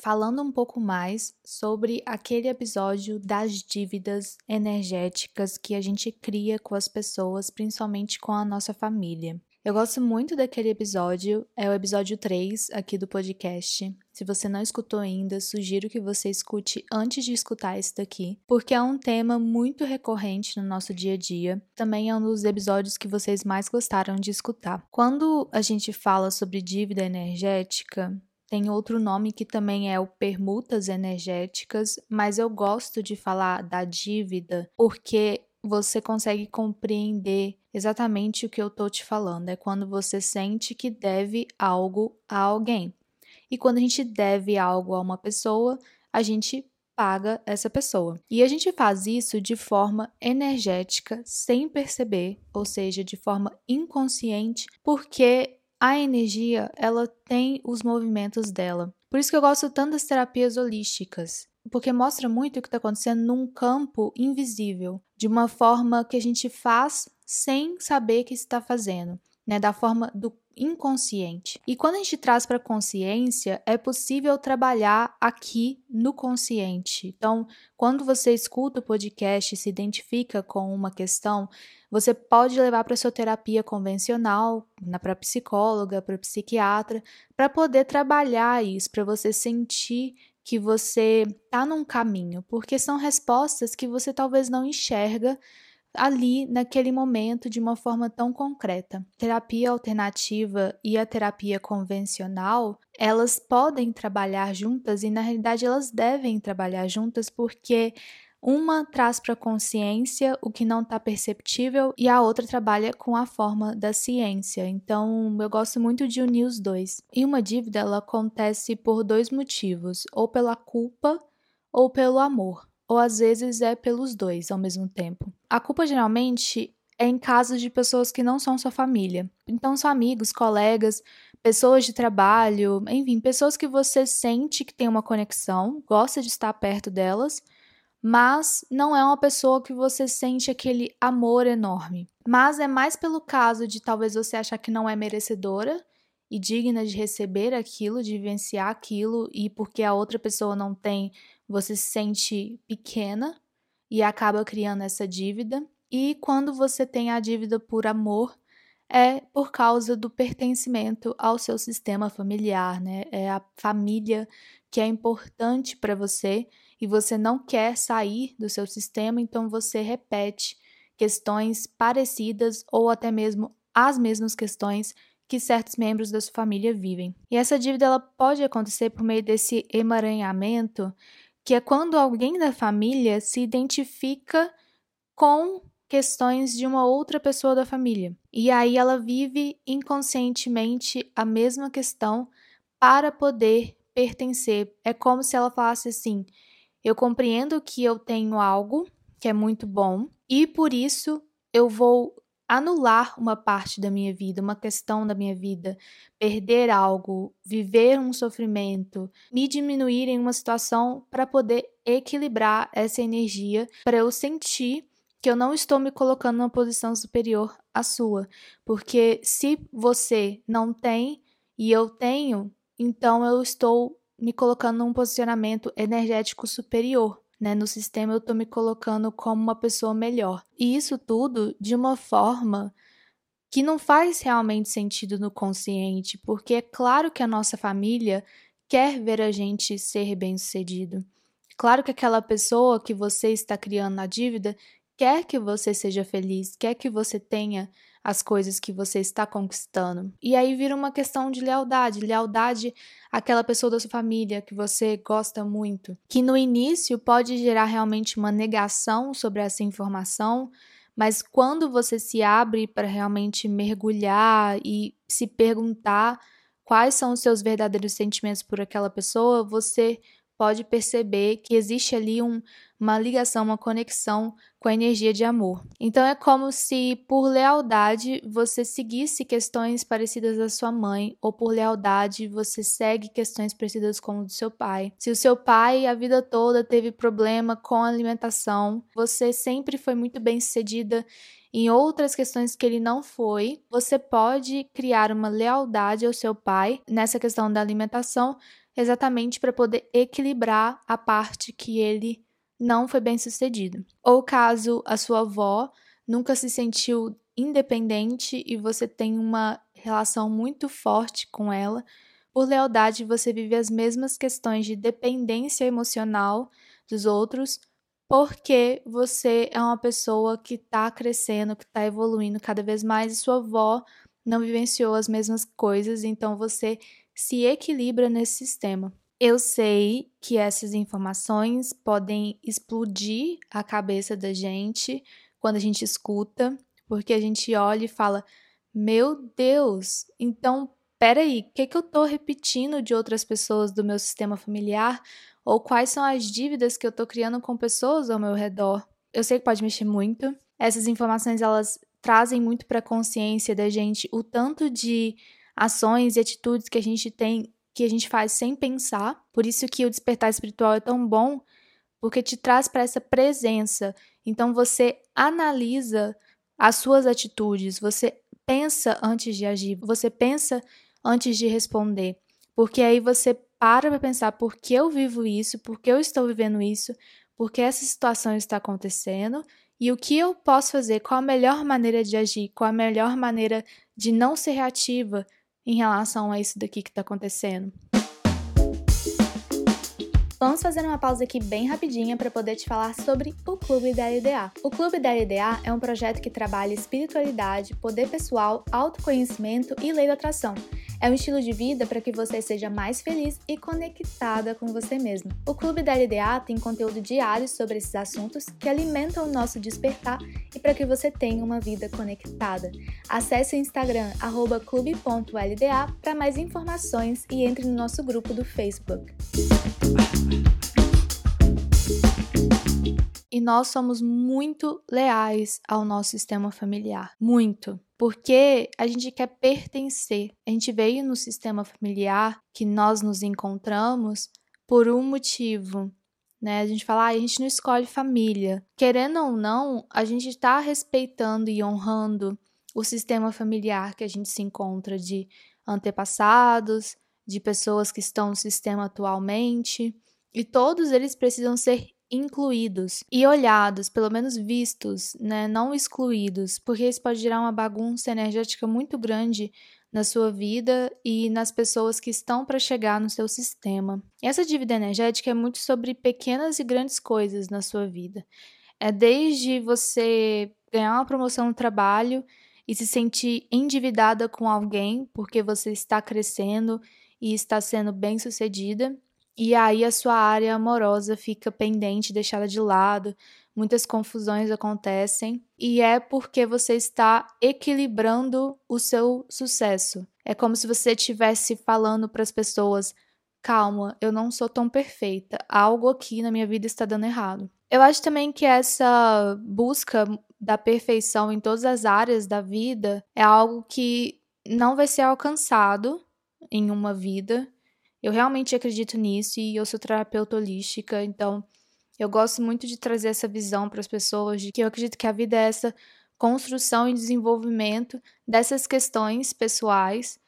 falando um pouco mais sobre aquele episódio das dívidas energéticas que a gente cria com as pessoas, principalmente com a nossa família. Eu gosto muito daquele episódio, é o episódio 3 aqui do podcast. Se você não escutou ainda, sugiro que você escute antes de escutar esse daqui, porque é um tema muito recorrente no nosso dia a dia. Também é um dos episódios que vocês mais gostaram de escutar. Quando a gente fala sobre dívida energética, tem outro nome que também é o permutas energéticas, mas eu gosto de falar da dívida porque você consegue compreender exatamente o que eu tô te falando. É quando você sente que deve algo a alguém. E quando a gente deve algo a uma pessoa, a gente paga essa pessoa. E a gente faz isso de forma energética, sem perceber, ou seja, de forma inconsciente, porque a energia, ela tem os movimentos dela. Por isso que eu gosto tanto das terapias holísticas, porque mostra muito o que está acontecendo num campo invisível, de uma forma que a gente faz sem saber que está fazendo, né? Da forma do inconsciente. E quando a gente traz para consciência, é possível trabalhar aqui no consciente. Então, quando você escuta o podcast e se identifica com uma questão, você pode levar para sua terapia convencional, para psicóloga, para psiquiatra, para poder trabalhar isso, para você sentir que você está num caminho, porque são respostas que você talvez não enxerga ali naquele momento de uma forma tão concreta. Terapia alternativa e a terapia convencional, elas podem trabalhar juntas e na realidade elas devem trabalhar juntas porque uma traz para a consciência o que não está perceptível e a outra trabalha com a forma da ciência. Então, eu gosto muito de unir os dois. E uma dívida ela acontece por dois motivos, ou pela culpa ou pelo amor ou às vezes é pelos dois ao mesmo tempo. A culpa geralmente é em casos de pessoas que não são sua família. Então são amigos, colegas, pessoas de trabalho, enfim, pessoas que você sente que tem uma conexão, gosta de estar perto delas, mas não é uma pessoa que você sente aquele amor enorme. Mas é mais pelo caso de talvez você achar que não é merecedora e digna de receber aquilo, de vivenciar aquilo, e porque a outra pessoa não tem você se sente pequena e acaba criando essa dívida. E quando você tem a dívida por amor, é por causa do pertencimento ao seu sistema familiar, né? É a família que é importante para você e você não quer sair do seu sistema, então você repete questões parecidas ou até mesmo as mesmas questões que certos membros da sua família vivem. E essa dívida ela pode acontecer por meio desse emaranhamento que é quando alguém da família se identifica com questões de uma outra pessoa da família. E aí ela vive inconscientemente a mesma questão para poder pertencer. É como se ela falasse assim: eu compreendo que eu tenho algo que é muito bom e por isso eu vou anular uma parte da minha vida, uma questão da minha vida, perder algo, viver um sofrimento, me diminuir em uma situação para poder equilibrar essa energia, para eu sentir que eu não estou me colocando numa posição superior à sua, porque se você não tem e eu tenho, então eu estou me colocando num posicionamento energético superior. Né? No sistema eu estou me colocando como uma pessoa melhor. E isso tudo de uma forma que não faz realmente sentido no consciente, porque é claro que a nossa família quer ver a gente ser bem-sucedido. Claro que aquela pessoa que você está criando na dívida quer que você seja feliz, quer que você tenha as coisas que você está conquistando. E aí vira uma questão de lealdade, lealdade àquela pessoa da sua família que você gosta muito, que no início pode gerar realmente uma negação sobre essa informação, mas quando você se abre para realmente mergulhar e se perguntar quais são os seus verdadeiros sentimentos por aquela pessoa, você pode perceber que existe ali um, uma ligação, uma conexão com a energia de amor. Então é como se por lealdade você seguisse questões parecidas da sua mãe, ou por lealdade você segue questões parecidas com o do seu pai. Se o seu pai a vida toda teve problema com a alimentação, você sempre foi muito bem sucedida em outras questões que ele não foi, você pode criar uma lealdade ao seu pai nessa questão da alimentação, exatamente para poder equilibrar a parte que ele não foi bem sucedido. Ou caso a sua avó nunca se sentiu independente e você tem uma relação muito forte com ela, por lealdade você vive as mesmas questões de dependência emocional dos outros, porque você é uma pessoa que está crescendo, que está evoluindo cada vez mais e sua avó não vivenciou as mesmas coisas, então você se equilibra nesse sistema. Eu sei que essas informações podem explodir a cabeça da gente quando a gente escuta, porque a gente olha e fala: Meu Deus, então peraí, o que, que eu estou repetindo de outras pessoas do meu sistema familiar? Ou quais são as dívidas que eu estou criando com pessoas ao meu redor? Eu sei que pode mexer muito. Essas informações elas trazem muito para a consciência da gente o tanto de ações e atitudes que a gente tem, que a gente faz sem pensar. Por isso que o despertar espiritual é tão bom, porque te traz para essa presença. Então você analisa as suas atitudes, você pensa antes de agir, você pensa antes de responder, porque aí você para para pensar por que eu vivo isso, por que eu estou vivendo isso, por que essa situação está acontecendo? E o que eu posso fazer, qual a melhor maneira de agir, qual a melhor maneira de não ser reativa, em relação a isso daqui que está acontecendo. Vamos fazer uma pausa aqui bem rapidinha para poder te falar sobre o Clube da LDA. O Clube da LDA é um projeto que trabalha espiritualidade, poder pessoal, autoconhecimento e lei da atração. É um estilo de vida para que você seja mais feliz e conectada com você mesmo. O Clube da LDA tem conteúdo diário sobre esses assuntos que alimentam o nosso despertar e para que você tenha uma vida conectada. Acesse o Instagram clube.lda para mais informações e entre no nosso grupo do Facebook. E nós somos muito leais ao nosso sistema familiar. Muito. Porque a gente quer pertencer. A gente veio no sistema familiar que nós nos encontramos por um motivo. Né? A gente fala, ah, a gente não escolhe família. Querendo ou não, a gente está respeitando e honrando o sistema familiar que a gente se encontra de antepassados, de pessoas que estão no sistema atualmente, e todos eles precisam ser incluídos e olhados, pelo menos vistos, né, não excluídos, porque isso pode gerar uma bagunça energética muito grande na sua vida e nas pessoas que estão para chegar no seu sistema. Essa dívida energética é muito sobre pequenas e grandes coisas na sua vida. É desde você ganhar uma promoção no trabalho e se sentir endividada com alguém porque você está crescendo e está sendo bem sucedida. E aí a sua área amorosa fica pendente, deixada de lado, muitas confusões acontecem, e é porque você está equilibrando o seu sucesso. É como se você estivesse falando para as pessoas: calma, eu não sou tão perfeita, algo aqui na minha vida está dando errado. Eu acho também que essa busca da perfeição em todas as áreas da vida é algo que não vai ser alcançado em uma vida. Eu realmente acredito nisso e eu sou terapeuta holística, então eu gosto muito de trazer essa visão para as pessoas de que eu acredito que a vida é essa construção e desenvolvimento dessas questões pessoais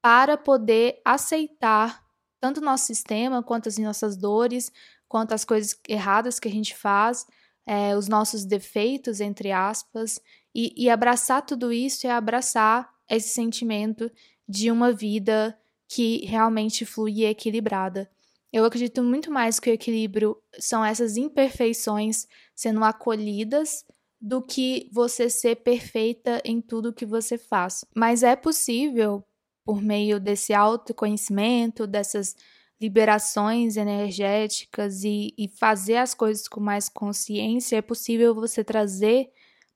para poder aceitar tanto o nosso sistema, quanto as nossas dores, quanto as coisas erradas que a gente faz, é, os nossos defeitos, entre aspas, e, e abraçar tudo isso é abraçar esse sentimento de uma vida que realmente flui e é equilibrada. Eu acredito muito mais que o equilíbrio são essas imperfeições sendo acolhidas do que você ser perfeita em tudo que você faz. Mas é possível, por meio desse autoconhecimento, dessas liberações energéticas e, e fazer as coisas com mais consciência, é possível você trazer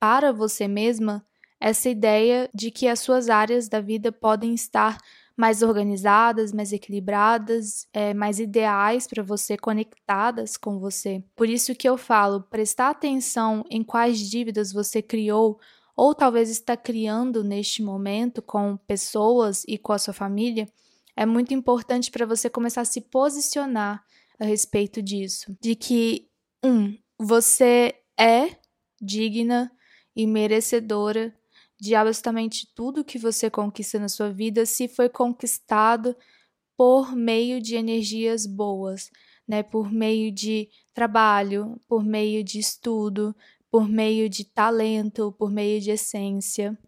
para você mesma essa ideia de que as suas áreas da vida podem estar mais organizadas, mais equilibradas, é, mais ideais para você, conectadas com você. Por isso que eu falo, prestar atenção em quais dívidas você criou ou talvez está criando neste momento com pessoas e com a sua família, é muito importante para você começar a se posicionar a respeito disso. De que, um, você é digna e merecedora de absolutamente tudo que você conquista na sua vida se foi conquistado por meio de energias boas, né? Por meio de trabalho, por meio de estudo, por meio de talento, por meio de essência.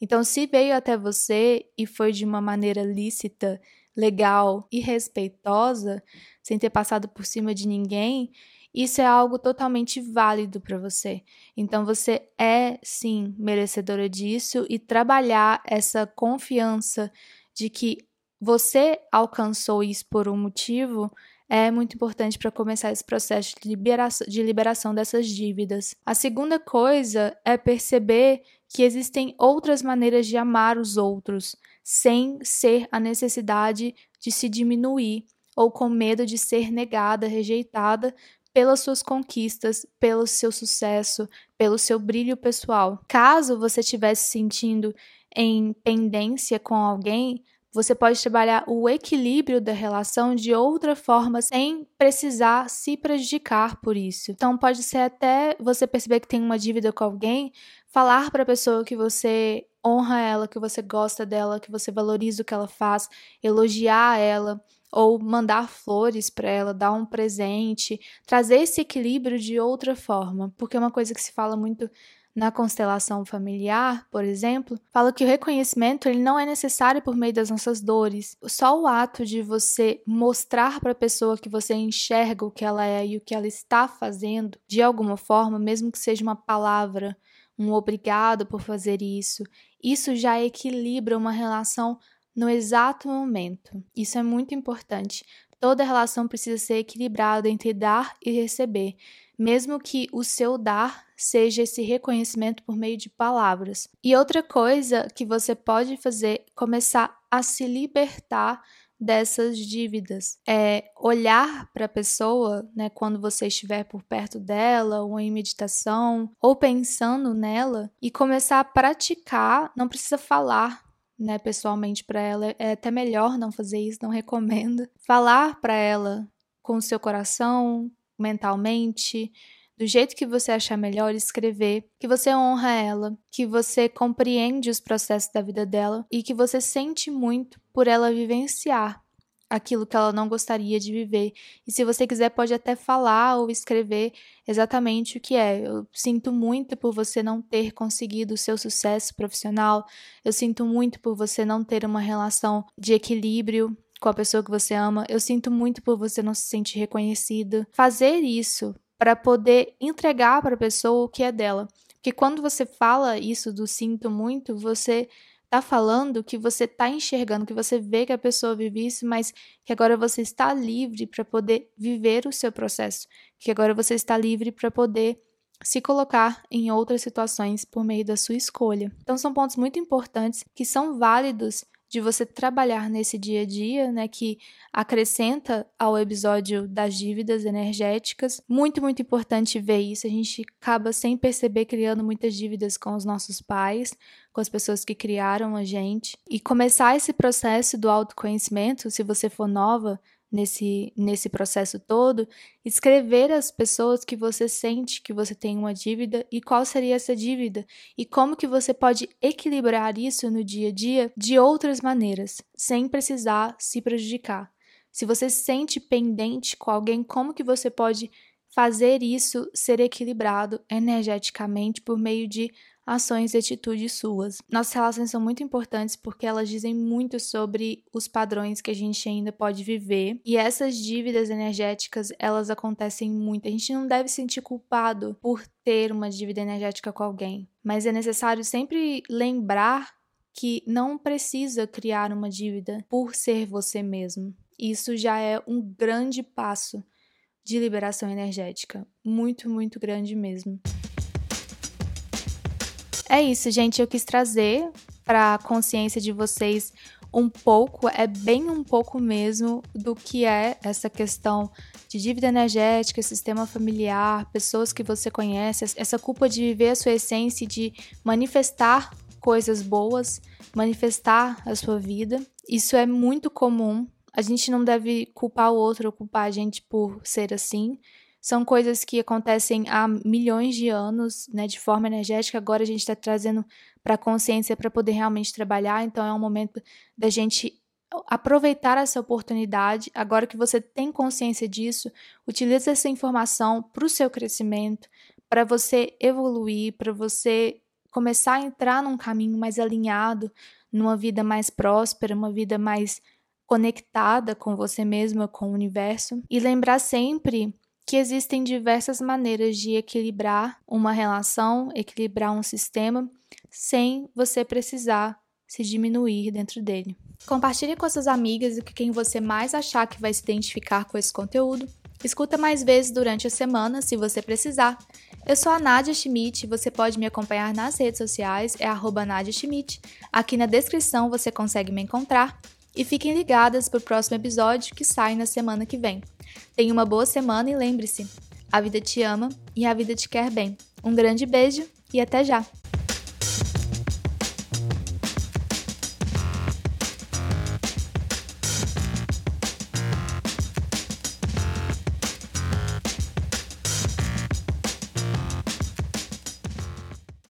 Então, se veio até você e foi de uma maneira lícita, legal e respeitosa, sem ter passado por cima de ninguém, isso é algo totalmente válido para você. Então você é sim merecedora disso e trabalhar essa confiança de que você alcançou isso por um motivo é muito importante para começar esse processo de liberação, de liberação dessas dívidas. A segunda coisa é perceber que existem outras maneiras de amar os outros, sem ser a necessidade de se diminuir ou com medo de ser negada, rejeitada pelas suas conquistas, pelo seu sucesso, pelo seu brilho pessoal. Caso você estivesse sentindo em pendência com alguém, você pode trabalhar o equilíbrio da relação de outra forma sem precisar se prejudicar por isso. Então pode ser até você perceber que tem uma dívida com alguém, falar para a pessoa que você honra ela, que você gosta dela, que você valoriza o que ela faz, elogiar ela, ou mandar flores para ela, dar um presente, trazer esse equilíbrio de outra forma, porque é uma coisa que se fala muito na constelação familiar, por exemplo, fala que o reconhecimento ele não é necessário por meio das nossas dores. Só o ato de você mostrar para a pessoa que você enxerga o que ela é e o que ela está fazendo, de alguma forma, mesmo que seja uma palavra, um obrigado por fazer isso, isso já equilibra uma relação no exato momento. Isso é muito importante. Toda relação precisa ser equilibrada entre dar e receber, mesmo que o seu dar seja esse reconhecimento por meio de palavras. E outra coisa que você pode fazer começar a se libertar dessas dívidas. É olhar para a pessoa, né, quando você estiver por perto dela, ou em meditação, ou pensando nela, e começar a praticar, não precisa falar, né, pessoalmente para ela, é até melhor não fazer isso, não recomendo. Falar para ela com o seu coração, mentalmente, do jeito que você achar melhor, escrever, que você honra ela, que você compreende os processos da vida dela e que você sente muito por ela vivenciar aquilo que ela não gostaria de viver. E se você quiser, pode até falar ou escrever exatamente o que é. Eu sinto muito por você não ter conseguido o seu sucesso profissional. Eu sinto muito por você não ter uma relação de equilíbrio com a pessoa que você ama. Eu sinto muito por você não se sentir reconhecido. Fazer isso para poder entregar para a pessoa o que é dela. Porque quando você fala isso do sinto muito, você está falando que você está enxergando, que você vê que a pessoa vive isso, mas que agora você está livre para poder viver o seu processo, que agora você está livre para poder se colocar em outras situações por meio da sua escolha. Então são pontos muito importantes que são válidos de você trabalhar nesse dia a dia, né, que acrescenta ao episódio das dívidas energéticas. Muito, muito importante ver isso. A gente acaba sem perceber criando muitas dívidas com os nossos pais, com as pessoas que criaram a gente. E começar esse processo do autoconhecimento, se você for nova, nesse, nesse processo todo, escrever as pessoas que você sente que você tem uma dívida e qual seria essa dívida e como que você pode equilibrar isso no dia a dia de outras maneiras, sem precisar se prejudicar, Se você se sente pendente com alguém, como que você pode fazer isso ser equilibrado energeticamente por meio de ações e atitudes suas. Nossas relações são muito importantes porque elas dizem muito sobre os padrões que a gente ainda pode viver. E essas dívidas energéticas, elas acontecem muito. A gente não deve se sentir culpado por ter uma dívida energética com alguém, mas é necessário sempre lembrar que não precisa criar uma dívida por ser você mesmo. Isso já é um grande passo de liberação energética, muito, muito grande mesmo. É isso, gente. Eu quis trazer para a consciência de vocês um pouco, é bem um pouco mesmo do que é essa questão de dívida energética, sistema familiar, pessoas que você conhece, essa culpa de viver a sua essência e de manifestar coisas boas, manifestar a sua vida. Isso é muito comum. A gente não deve culpar o outro ou culpar a gente por ser assim. São coisas que acontecem há milhões de anos, né, de forma energética. Agora a gente está trazendo para a consciência para poder realmente trabalhar. Então é um momento da gente aproveitar essa oportunidade. Agora que você tem consciência disso, utilize essa informação para o seu crescimento, para você evoluir, para você começar a entrar num caminho mais alinhado, numa vida mais próspera, uma vida mais conectada com você mesma, com o universo. E lembrar sempre que existem diversas maneiras de equilibrar uma relação, equilibrar um sistema, sem você precisar se diminuir dentro dele. Compartilhe com suas amigas e com quem você mais achar que vai se identificar com esse conteúdo. Escuta mais vezes durante a semana, se você precisar. Eu sou a Nadia Schmidt, você pode me acompanhar nas redes sociais, é arroba Nadia Schmidt. Aqui na descrição você consegue me encontrar. E fiquem ligadas para o próximo episódio que sai na semana que vem. Tenha uma boa semana e lembre-se: a vida te ama e a vida te quer bem. Um grande beijo e até já!